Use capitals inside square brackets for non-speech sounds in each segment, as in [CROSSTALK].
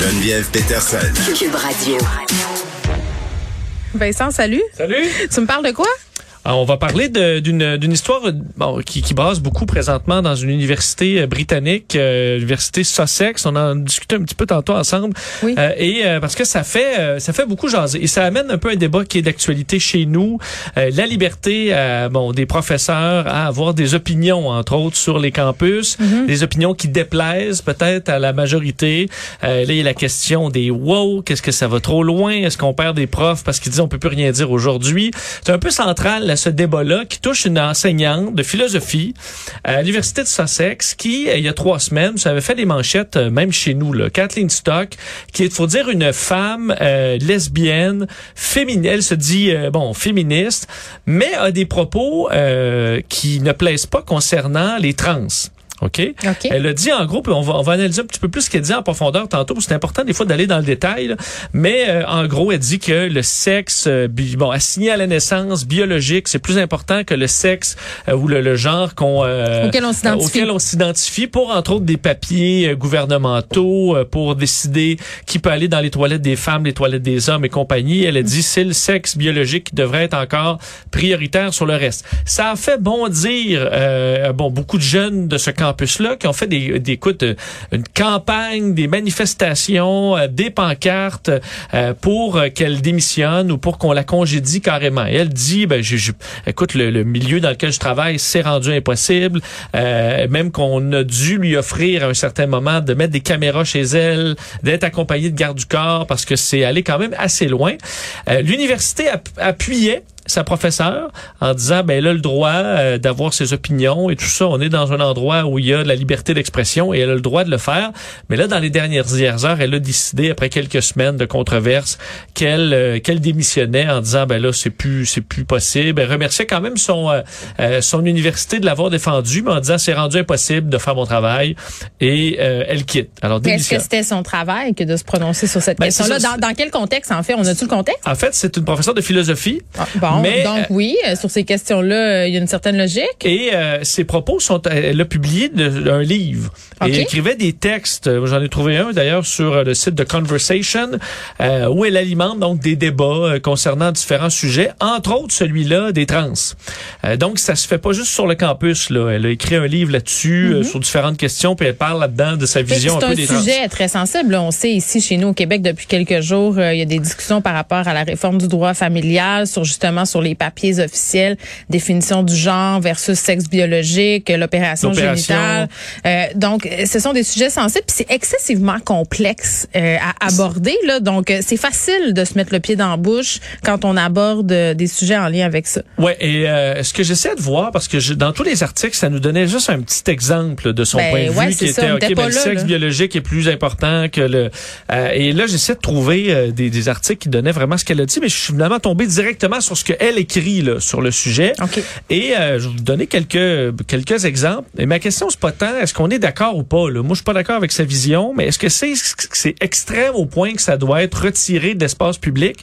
Geneviève Peterson. Cube Radio. Vincent, salut. Salut. Tu me parles de quoi? Alors, on va parler d'une histoire bon, qui, qui brasse beaucoup présentement dans une université euh, britannique, euh, l'université Sussex. On en discutait un petit peu tantôt ensemble. Oui. Euh, et euh, parce que ça fait euh, ça fait beaucoup jaser et ça amène un peu un débat qui est d'actualité chez nous. Euh, la liberté euh, bon des professeurs à avoir des opinions entre autres sur les campus, des opinions qui déplaisent peut-être à la majorité. Euh, là il y a la question des wow, qu'est-ce que ça va trop loin? Est-ce qu'on perd des profs? Parce qu'ils disent on peut plus rien dire aujourd'hui C'est un peu central ce débat-là qui touche une enseignante de philosophie à l'université de Sussex qui euh, il y a trois semaines, ça avait fait des manchettes euh, même chez nous là, Kathleen Stock qui est faut dire une femme euh, lesbienne, féminine, elle se dit euh, bon féministe, mais a des propos euh, qui ne plaisent pas concernant les trans. OK? OK. Elle a dit en gros, on va, on va analyser un petit peu plus ce qu'elle dit en profondeur tantôt, parce que c'est important des fois d'aller dans le détail. là. Mais euh, en gros, elle dit que le sexe, euh, bi- bon, assigné à la naissance biologique, c'est plus important que le sexe euh, ou le, le genre qu'on euh, Auquel on s'identifie. pour entre autres des papiers euh, gouvernementaux euh, pour décider qui peut aller dans les toilettes des femmes, les toilettes des hommes et compagnie. Elle a dit c'est le sexe biologique qui devrait être encore prioritaire sur le reste. Ça a fait bondir euh, bon beaucoup de jeunes de ce campus-là qui ont fait des, des écoute, euh, une campagne, des manifestations, euh, des pancartes euh, pour qu'elle démissionne ou pour qu'on la congédie carrément. Elle dit, ben, je, je- écoute, le, le milieu dans lequel je travaille, c'est rendu impossible. Euh, même qu'on a dû lui offrir à un certain moment de mettre des caméras chez elle, d'être accompagnée de garde du corps parce que c'est allé quand même assez loin. Euh, L'université app- appuyait sa professeure en disant ben elle a le droit euh, d'avoir ses opinions et tout ça on est dans un endroit où il y a de la liberté d'expression et elle a le droit de le faire mais là dans les dernières heures elle a décidé après quelques semaines de controverse qu'elle euh, qu'elle démissionnait en disant ben là c'est plus c'est plus possible elle remerciait quand même son euh, euh, son université de l'avoir défendu mais en disant c'est rendu impossible de faire mon travail et euh, elle quitte alors Est-ce que c'était son travail que de se prononcer sur cette Ben, question-là? c'est ça. Dans, dans quel contexte, en fait? On a-tu le contexte? en fait c'est une professeure de philosophie Ah, bon, Mais, donc euh, oui, euh, sur ces questions-là, euh, il y a une certaine logique. Et euh, ses propos sont, elle a publié de- un livre Ok. et elle écrivait des textes. J'en ai trouvé un d'ailleurs sur le site de Conversation euh, où elle alimente donc des débats concernant différents sujets, entre autres celui-là des trans. Euh, donc ça se fait pas juste sur le campus là. Elle a écrit un livre là-dessus euh, sur différentes questions puis elle parle là-dedans de sa vision un C'est peu un des trans. sujet très sensible. On sait ici chez nous au Québec depuis quelques jours, il y a des discussions par rapport à la réforme du droit familial, sur justement sur les papiers officiels, définition du genre versus sexe biologique, l'opération génitale. Euh, donc, ce sont des sujets sensibles, puis c'est excessivement complexe euh, à aborder. Là, donc, euh, c'est facile de se mettre le pied dans la bouche quand on aborde des sujets en lien avec ça. Ouais, et euh, ce que j'essaie de voir, parce que je- dans tous les articles, ça nous donnait juste un petit exemple de son Ben, point de ouais, vue c'est qui ça, était, ben, le sexe là. biologique est plus important que le... et là, j'essaie de trouver des, des articles qui donnaient vraiment ce qu'elle a dit, mais je suis finalement tombé directement sur ce qu'elle écrit là, sur le sujet. Et euh, je vais vous donner quelques, quelques exemples. Et ma question, c'est pas tant est-ce qu'on est d'accord ou pas. Là? Moi, je suis pas d'accord avec sa vision, mais est-ce que c'est c'est extrême au point que ça doit être retiré de l'espace public?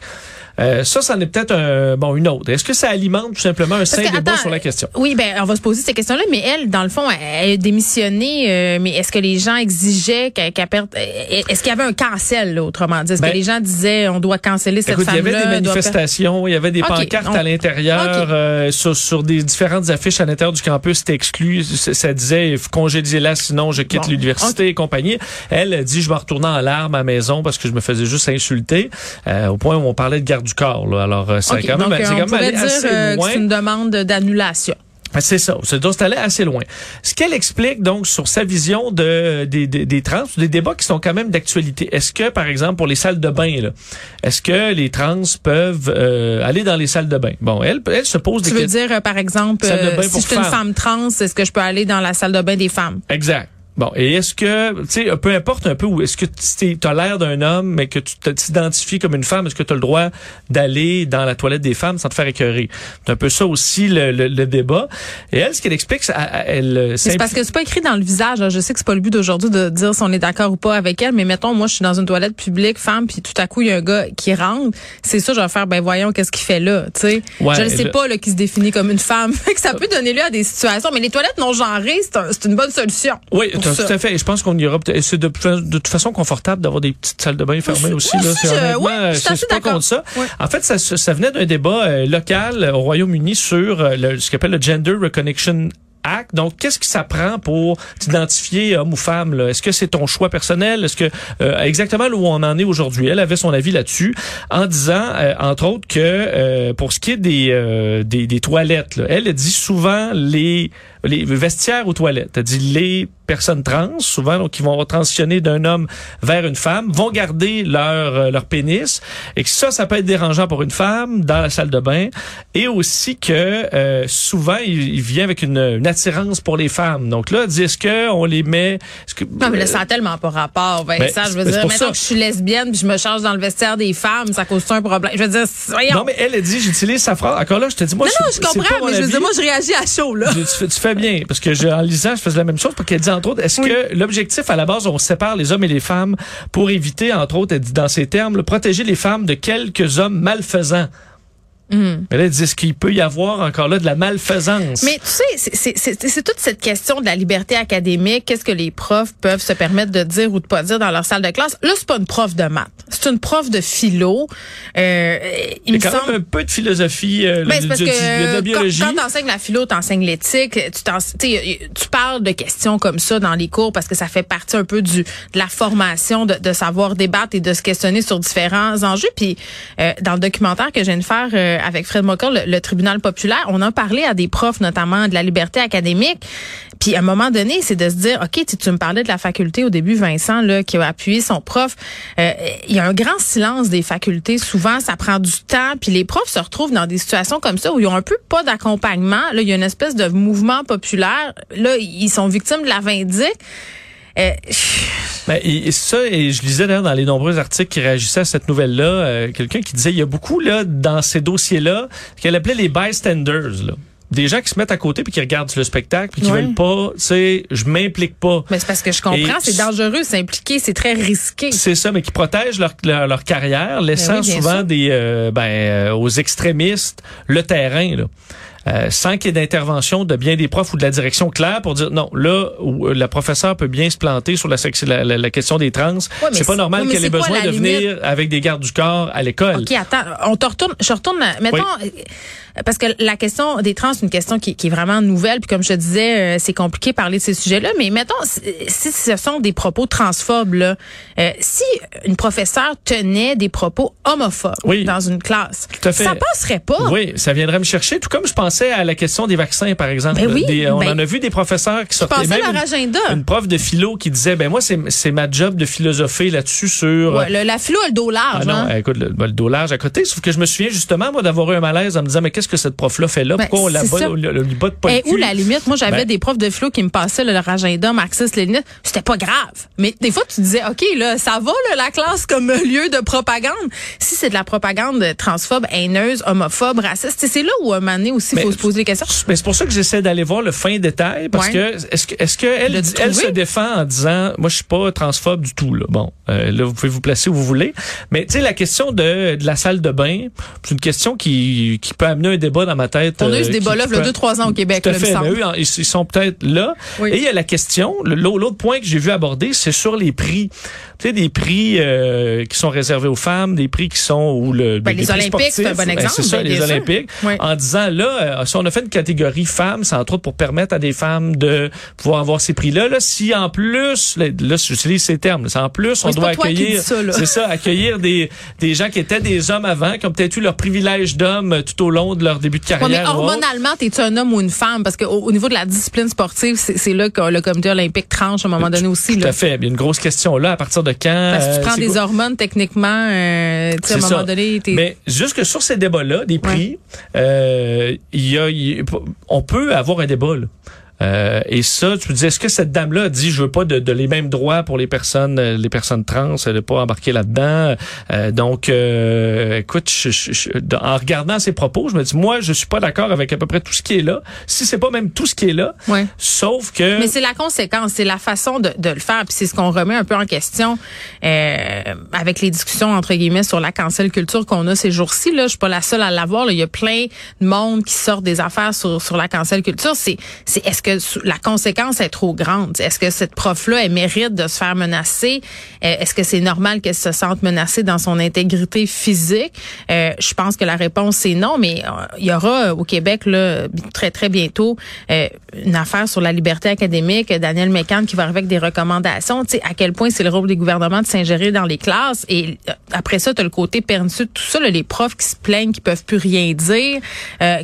Euh, ça, c'en est peut-être un, bon, une autre. Est-ce que ça alimente tout simplement un sain débat attends, sur la question? Oui, ben on va se poser ces questions-là, mais elle, dans le fond, elle a démissionné. euh, mais est-ce que les gens exigeaient qu'elle qu'elle perde euh, Est-ce qu'il y avait un cancel, là, autrement dit? Est-ce Ben, que les gens disaient on doit canceller cette Écoute, il y femme-là avait des manifestations, il y avait des pancartes on- à l'intérieur, euh, sur, sur des différentes affiches à l'intérieur du campus, c'était exclu. Ça, ça disait congédiez-la, sinon je quitte Bon, l'université et compagnie. Elle a dit je me retournais en larmes à la maison parce que je me faisais juste insulter, euh, au point où on parlait de garde du corps. Là. Alors euh, OK, quand même, donc, c'est euh, quand même allé dire assez euh, loin. c'est une demande d'annulation. Ah, C'est ça. C'est donc c'est allé assez loin. Ce qu'elle explique donc sur sa vision de des, des, des trans, des débats qui sont quand même d'actualité. Est-ce que par exemple pour les salles de bain est-ce que les trans peuvent euh, aller dans les salles de bain? Bon, elle elle se pose Tu des veux questions. dire, euh, par exemple, euh, si je suis une femme trans, est-ce que je peux aller dans la salle de bain des femmes? Exact. Bon, et est-ce que, tu sais, peu importe un peu où, est-ce que tu as l'air d'un homme, mais que tu t'identifies comme une femme, est-ce que tu as le droit d'aller dans la toilette des femmes sans te faire écœurer? C'est un peu ça aussi le, le- le débat. Et elle, ce qu'elle explique, c'est- elle, elle, Mais C'est parce que c'est pas écrit dans le visage. Je sais que c'est pas le but d'aujourd'hui de dire si on est d'accord ou pas avec elle, mais mettons, moi, je suis dans une toilette publique, femme, puis tout à coup, il y a un gars qui rentre. C'est ça, je vais faire, ben voyons, qu'est-ce qu'il fait là, tu sais. Ouais, je ne sais le- pas, là, qui se définit comme une femme. [LAUGHS] Que ça peut donner lieu à des situations. Mais les toilettes non genrées, c'est un- c'est une bonne solution. Oui, Tout à fait. Et je pense qu'on y aura peut-être. C'est de, de toute façon confortable d'avoir des petites salles de bain fermées aussi. là. C'est je- euh, suis je suis pas contre ça. Ouais. En fait, ça, ça venait d'un débat euh, local euh, au Royaume-Uni sur euh, le, ce qu'on appelle le Gender Reconnection Act. Donc, qu'est-ce que ça prend pour t'identifier homme ou femme? là? Est-ce que c'est ton choix personnel? Est-ce que euh, exactement où on en est aujourd'hui? Elle avait son avis là-dessus en disant, euh, entre autres, que euh, pour ce qui est des, euh, des, des toilettes, là, elle dit souvent les, les vestiaires aux toilettes. Dit les personnes trans, souvent, donc qui vont transitionner d'un homme vers une femme, vont garder leur euh, leur pénis et que ça, ça peut être dérangeant pour une femme dans la salle de bain et aussi que euh, souvent il, il vient avec une, une attirance pour les femmes. Donc là, dit est-ce que on les met que Non, mais là, ça a tellement pas rapport, Vincent. Ben, je veux c'est dire, maintenant ça. que je suis lesbienne puis je me charge dans le vestiaire des femmes, ça cause un problème? Je veux dire, voyons. non mais elle a dit j'utilise sa phrase. Encore là, je te dis moi non, non, je c'est pas comprends, mais je veux dire, moi, je réagis à chaud, là. Tu, tu fais, tu fais bien, parce que je, en lisant, je faisais la même chose, parce qu'elle dit, entre autres, est-ce Oui. que l'objectif, à la base, on sépare les hommes et les femmes pour éviter, entre autres, elle dit dans ces termes, là, protéger les femmes de quelques hommes malfaisants? Hmm. Mais là, elle dit, est-ce qu'il peut y avoir encore là de la malfaisance? Mais tu sais, c'est toute cette question de la liberté académique. Qu'est-ce que les profs peuvent se permettre de dire ou de pas dire dans leur salle de classe? Là, c'est pas une prof de maths. C'est une prof de philo. Euh, il y a quand semble... même un peu de philosophie, euh, Ben, c'est parce de- que de- de la biologie. quand, quand t'enseignes la philo, t'enseignes l'éthique, tu tu parles de questions comme ça dans les cours parce que ça fait partie un peu du de la formation de, de savoir débattre et de se questionner sur différents enjeux. Puis euh, dans le documentaire que je viens de faire euh, avec Fred Mocker, le, le tribunal populaire, on a parlé à des profs notamment de la liberté académique. Puis à un moment donné, c'est de se dire, ok, tu, tu me parlais de la faculté au début, Vincent, là, qui a appuyé son prof. Euh, Il y a un grand silence des facultés. Souvent, ça prend du temps. Puis les profs se retrouvent dans des situations comme ça où ils ont un peu pas d'accompagnement. Là, il y a une espèce de mouvement populaire. Là, ils sont victimes de la vindicte. Euh, Ben, et, ça, et je lisais d'ailleurs dans les nombreux articles qui réagissaient à cette nouvelle-là, euh, quelqu'un qui disait, il y a beaucoup là dans ces dossiers-là qu'elle appelait les bystanders. Là. Des gens qui se mettent à côté puis qui regardent le spectacle puis qui Ouais. veulent pas, tu sais, je m'implique pas. mais c'est parce que je comprends, c'est dangereux, c'est impliqué, c'est très risqué. C'est ça, mais qui protègent leur, leur, leur carrière, laissant Ben oui, bien souvent sûr. des euh, ben, euh, aux extrémistes le terrain. Là. Euh, sans qu'il y ait d'intervention de bien des profs ou de la direction claire pour dire non, là où euh, la professeure peut bien se planter sur la, la, la- la question des trans, mais c'est pas normal oui, qu'elle ait besoin de venir avec des gardes du corps à l'école. OK, attends, on te retourne, je retourne, mettons, parce que la question des trans, c'est une question qui, qui est vraiment nouvelle, puis comme je te disais, euh, c'est compliqué de parler de ces sujets-là, mais mettons, si, ce sont des propos transphobes, là, euh, si une professeure tenait des propos homophobes Oui. dans une classe, Tout à fait. ça passerait pas. Oui, ça viendrait me chercher, tout comme je pensais à la question des vaccins, par exemple. Ben oui, Des- on ben, en a vu des professeurs qui sortaient même leur une, agenda. une prof de philo qui disait, ben moi, c'est c'est ma job de philosopher là-dessus sur... Ouais, le- la philo a le dos large. Ah non, hein. écoute, le, le dos large à côté. Sauf que je me souviens justement, moi, d'avoir eu un malaise en me disant, mais qu'est-ce que cette prof-là fait là? Ben, Pourquoi ça. on la- lui pas Et le où cul? la limite? Moi, j'avais Ben- des profs de philo qui me passaient là, leur agenda marxiste-léniniste. C'était pas grave. Mais des fois, tu disais, OK, là, ça va, là, la classe comme [LAUGHS] lieu de propagande. Si c'est de la propagande transphobe, haineuse, homophobe, raciste, c'est là où, à un moment donné aussi, il faut se poser des questions. Mais c'est pour ça que j'essaie d'aller voir le fin détail parce Ouais. que est-ce que est-ce que elle, se défend en disant moi je suis pas transphobe du tout là. Bon, euh, là vous pouvez vous placer où vous voulez, mais tu sais la question de, de la salle de bain, c'est une question qui qui peut amener un débat dans ma tête. On a eu ce euh, débat-là, il y a deux, trois ans au Québec, Tout à fait. ils, sont peut-être là. Oui. Et il y a la question, l'autre point que j'ai vu aborder, c'est sur les prix. Tu sais, des prix euh, qui sont réservés aux femmes, des prix qui sont le Ben, des les prix Olympiques, c'est un bon Ben, exemple, c'est ça, ben, les. Olympiques. Oui. En disant là, euh, si on a fait une catégorie femmes, c'est entre autres pour permettre à des femmes de pouvoir avoir ces prix-là. Là, si en plus, là, là, j'utilise ces termes, si en plus on c'est doit accueillir, c'est ça, accueillir des des gens qui étaient des hommes avant, qui ont peut-être eu leur privilège d'homme tout au long de leur début de Ouais, carrière. mais hormonalement, t'es-tu un homme ou une femme? Parce qu'au au niveau de la discipline sportive, c'est là que le comité olympique tranche à un moment donné aussi. Tout là. à fait. Il y a une grosse question là. À partir de quand Parce que tu euh, prends des quoi- hormones, techniquement, euh, à un moment ça. donné, t'es... Mais jusque sur ces débats-là, des prix, euh, il y a, on peut avoir un débat. Là. Euh, et ça, tu me dis, est-ce que cette dame-là a dit, je veux pas de, de les mêmes droits pour les personnes, euh, les personnes trans, elle n'est pas embarquée là-dedans. Euh, donc, euh, écoute, je- je- je- en regardant ses propos, je me dis, moi, je suis pas d'accord avec à peu près tout ce qui est là. Si c'est pas même tout ce qui est là, Ouais. sauf que. Mais c'est la conséquence, c'est la façon de, de le faire, puis c'est ce qu'on remet un peu en question euh, avec les discussions entre guillemets sur la cancel culture qu'on a ces jours-ci. Là, je suis pas la seule à l'avoir. Il y a plein de monde qui sort des affaires sur sur la cancel culture. C'est c'est est-ce que la conséquence est trop grande? Est-ce que cette prof-là, elle mérite de se faire menacer? Euh, est-ce que c'est normal qu'elle se sente menacée dans son intégrité physique? Euh, je pense que la réponse c'est non, mais euh, il y aura au Québec là, très très bientôt une affaire sur la liberté académique. Daniel Mécan qui va arriver avec des recommandations. Tu sais à quel point c'est le rôle des gouvernements de s'ingérer dans les classes? Et après ça, tu as le côté pernicieux, tout ça, là, les profs qui se plaignent, qui peuvent plus rien dire,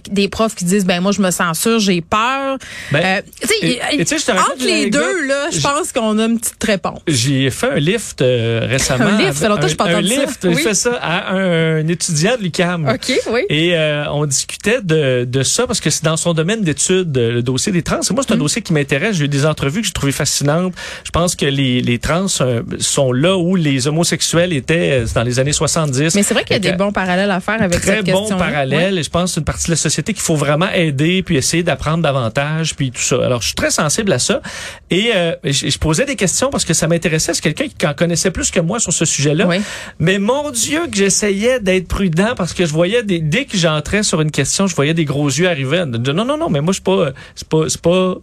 des profs qui disent ben moi je me censure, j'ai peur. Ben, entre les deux là, je pense qu'on a une petite réponse. J'ai fait un lift récemment. un lift, longtemps je Un lift, j'ai fait ça à un, étudiant de l'UQAM. OK, oui. Et euh, on discutait de, de ça parce que c'est dans son domaine d'études, le dossier des trans. Et moi, c'est un mm. dossier qui m'intéresse. J'ai eu des entrevues que j'ai trouvées fascinantes. Je pense que les, les trans euh, sont là où les homosexuels étaient euh, dans les années 70. Mais c'est vrai qu'il y a des bons parallèles à faire avec très cette question. Très bons parallèles. Et je pense que c'est une partie de la société qu'il faut vraiment aider puis essayer d'apprendre davantage puis tout ça. Alors, je suis très sensible à ça. Et je, je, posais des questions parce que ça m'intéressait. C'est quelqu'un qui en connaissait plus que moi sur ce sujet-là. Oui. Mais mon Dieu, que j'essayais d'être prudent parce que je voyais des, dès que j'entrais sur une question, je voyais des gros yeux arriver. Non, non, non, mais moi, je suis pas, c'est pas, c'est pas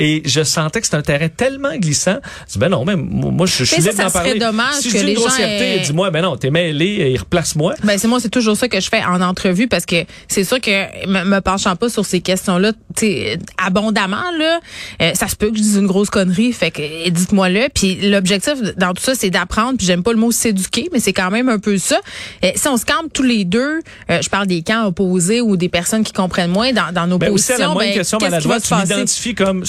et je sentais que c'était un terrain tellement glissant. Je dis, ben non, mais moi, je, suis libre d'en parler. dommage si que les gens dis-moi, ben non, t'es mêlé et replace-moi. Ben, c'est moi, c'est toujours ça que je fais en entrevue parce que c'est sûr que me, me penchant pas sur ces questions-là, tu abondamment, là, euh, ça se peut que je dise une grosse connerie. Fait que, dites-moi-le. Puis l'objectif dans tout ça, c'est d'apprendre. Puis j'aime pas le mot s'éduquer, mais c'est quand même un peu ça. Et si on se calme tous les deux, euh, je parle des camps opposés ou des personnes qui comprennent moins dans, dans nos ben, positions. Aussi à la ben, question, comme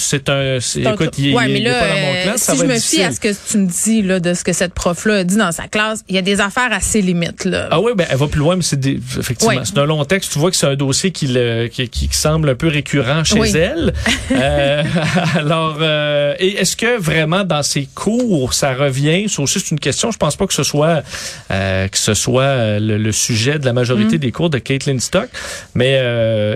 c'est un, écoute, il, ouais, mais là, pas dans mon classe, si je me fie à ce que tu me dis, là, de ce que cette prof-là a dit dans sa classe, il y a des affaires assez limites, là. Ah oui, ben, elle va plus loin, mais c'est effectivement, c'est un long texte. Tu vois que c'est un dossier qui, le, qui, qui, semble un peu récurrent chez elle. [LAUGHS] euh, [LAUGHS] alors, euh, est-ce que vraiment dans ses cours, ça revient? C'est aussi une question. Je pense pas que ce soit, euh, que ce soit le, sujet de la majorité mm. des cours de Caitlin Stock, mais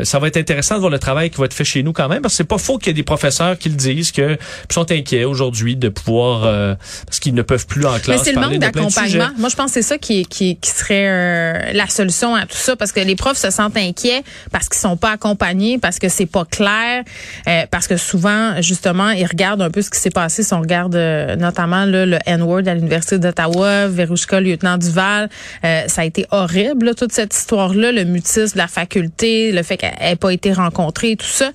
ça va être intéressant de voir le travail qui va être fait chez nous quand même, parce que c'est pas faux qu'il y ait des professeurs qui le disent, que sont inquiets aujourd'hui de pouvoir euh, parce qu'ils ne peuvent plus en classe. Mais c'est le manque d'accompagnement. Moi, je pense que c'est ça qui, qui, qui serait euh, la solution à tout ça, parce que les profs se sentent inquiets parce qu'ils sont pas accompagnés, parce que c'est pas clair, euh, parce que souvent, justement, ils regardent un peu ce qui s'est passé. Si on regarde notamment là, le N-word à l'université d'Ottawa, Verouchka, lieutenant Duval, ça a été horrible toute cette histoire-là, le mutisme de la faculté, le fait qu'elle n'ait pas été rencontrée, tout ça.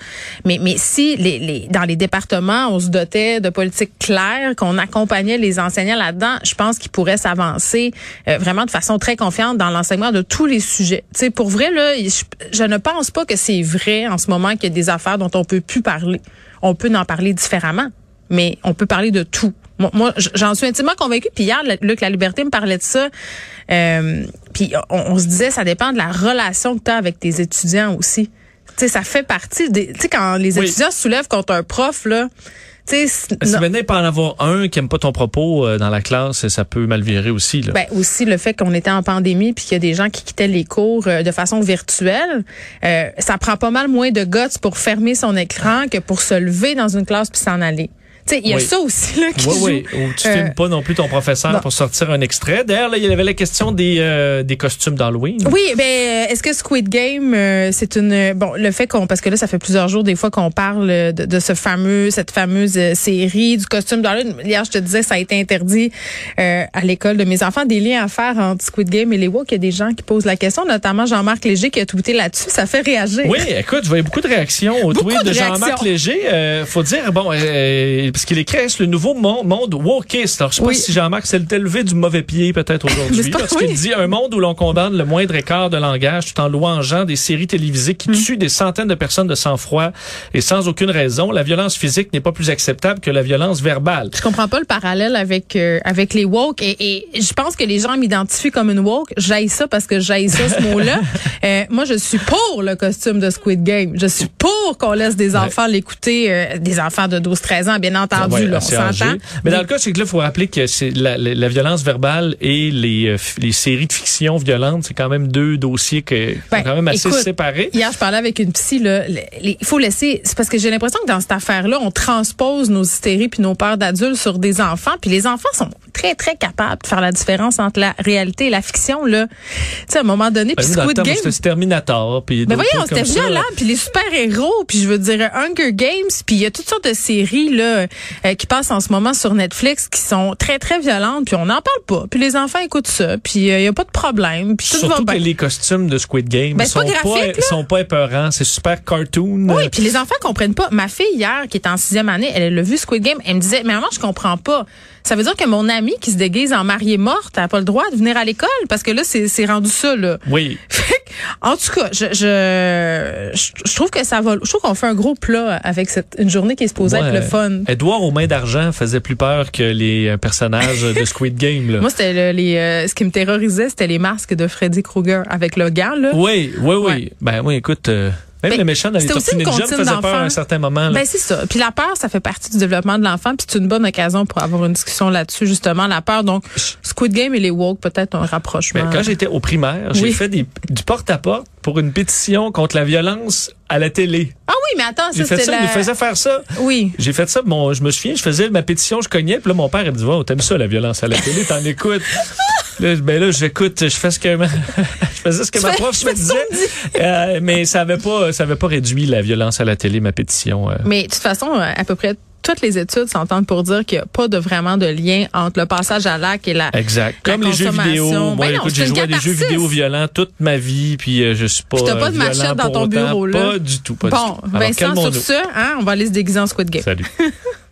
Mais mais si les, les dans les départements, on se dotait de politiques claires, qu'on accompagnait les enseignants là-dedans, je pense qu'ils pourraient s'avancer euh, vraiment de façon très confiante dans l'enseignement de tous les sujets. Tu pour vrai là, je, ne pense pas que c'est vrai en ce moment qu'il y a des affaires dont on peut plus parler. On peut en parler différemment, mais on peut parler de tout. Moi, j'en suis intimement convaincue. Puis hier, Luc La Liberté me parlait de ça. Euh, puis on, se disait, ça dépend de la relation que tu as avec tes étudiants aussi ça fait partie des. Tu sais, quand les étudiants se soulèvent contre un prof, là. Si maintenant, pas en avoir un qui aime pas ton propos euh, dans la classe, ça peut mal virer aussi. Là. Ben, aussi le fait qu'on était en pandémie puis qu'il y a des gens qui quittaient les cours euh, de façon virtuelle, euh, ça prend pas mal moins de guts pour fermer son écran que pour se lever dans une classe puis s'en aller. Il y a ça aussi là, qui oui, joue. Oui, Ou tu filmes pas non plus ton professeur pour sortir un extrait. D'ailleurs, il y avait la question des, euh, des costumes d'Halloween. Oui, ben euh, est-ce que Squid Game, euh, c'est une bon le fait qu'on parce que là ça fait plusieurs jours des fois qu'on parle de, de, ce fameux cette fameuse série du costume d'Halloween. Hier, je te disais ça a été interdit à l'école de mes enfants. Des liens à faire entre Squid Game et les woke. Il y a des gens qui posent la question, notamment Jean-Marc Léger qui a tweeté là-dessus. Ça fait réagir. Oui, écoute, je voyais beaucoup de réactions au tweet de, Jean-Marc Léger. faut dire bon parce qu'il écrit le nouveau monde wokiste. Alors, je sais pas si Jean-Marc s'est levé du mauvais pied peut-être [LAUGHS] aujourd'hui, parce qu'il dit un monde où l'on condamne le moindre écart de langage tout en louangeant des séries télévisées qui mm. tuent des centaines de personnes de sang-froid et sans aucune raison. La violence physique n'est pas plus acceptable que la violence verbale. Je comprends pas le parallèle avec euh, avec les woke et, et, je pense que les gens m'identifient comme une woke. J'aille ça parce que j'aille ça ce [LAUGHS] mot-là. Euh, moi, je suis pour le costume de Squid Game. Je suis pour qu'on laisse des enfants l'écouter, euh, des enfants de 12-13 ans, bien entendu. Mais dans le cas, c'est que là, il faut rappeler que c'est la, la, violence verbale et les, euh, les séries de fiction violentes, c'est quand même deux dossiers que ben, quand même assez séparés. Hier, je parlais avec une psy. Là, il faut laisser. C'est parce que j'ai l'impression que dans cette affaire-là, on transpose nos hystéries puis nos peurs d'adultes sur des enfants. Puis les enfants sont très, très capables de faire la différence entre la réalité et la fiction, là. Tu sais, à un moment donné, puis Ben, Squid Game. C'était Terminator. Puis Mais d'autres voyons, c'était violent, puis les super-héros, puis je veux dire Hunger Games, puis il y a toutes sortes de séries là euh, qui passent en ce moment sur Netflix qui sont très très violentes, puis on n'en parle pas. Puis les enfants écoutent ça, puis il y a pas de problème, puis tout Surtout va que bien. les costumes de Squid Game Ben, sont pas là. sont pas épeurants. C'est super cartoon. Oui, puis les enfants comprennent pas. Ma fille hier, qui est en sixième année, elle a vu Squid Game, elle me disait, mais maman, je comprends pas. Ça veut dire que mon amie qui se déguise en mariée morte, elle a pas le droit de venir à l'école parce que là, c'est rendu ça là. Oui. [LAUGHS] En tout cas, je, je, je, trouve que ça va. Je trouve qu'on fait un gros plat avec cette une journée qui est supposée Ouais. être le fun. Edouard aux mains d'argent faisait plus peur que les euh, personnages de Squid Game. Là. Moi, c'était le- les, euh, ce qui me terrorisait, c'était les masques de Freddy Krueger avec le gant là. Oui, oui, oui. Ouais. Ben oui, écoute, euh, même Ben, le méchant dans les Tortues une Ninja faisait peur à un certain moment. là. Ben c'est ça. Puis la peur, ça fait partie du développement de l'enfant. Puis c'est une bonne occasion pour avoir une discussion là-dessus justement. La peur, donc Squid Game et les woke, peut-être un rapprochement. Ben, quand j'étais au primaire, j'ai Oui. fait des, du porte-à-porte pour une pétition contre la violence à la télé. ah oui, mais attends, ça c'était ça, la... il nous faisait faire ça. Oui. J'ai fait ça, mon, je me souviens, je faisais ma pétition, je cognais, puis là, mon père, il me dit, oh, t'aimes ça, la violence à la télé, t'en écoutes. Là, ben là, j'écoute, je fais ce que ma, [LAUGHS] je faisais ce que ma prof me disait. Euh, mais ça avait pas, ça avait pas réduit la violence à la télé, ma pétition. euh. Mais de toute façon, à peu près toutes les études s'entendent pour dire qu'il n'y a pas de vraiment de lien entre le passage à l'acte et la. Exact. La Comme les jeux consommation. vidéo. Moi, Ben écoute, j'ai joué à des jeux vidéo violents toute ma vie, puis euh, je suis pas. Puis t'as pas de machette dans ton bureau, là? Pas du tout, pas Bon, du tout. Alors, Vincent, sur ce, hein, on va aller se déguiser en Squid Game. Salut. [LAUGHS]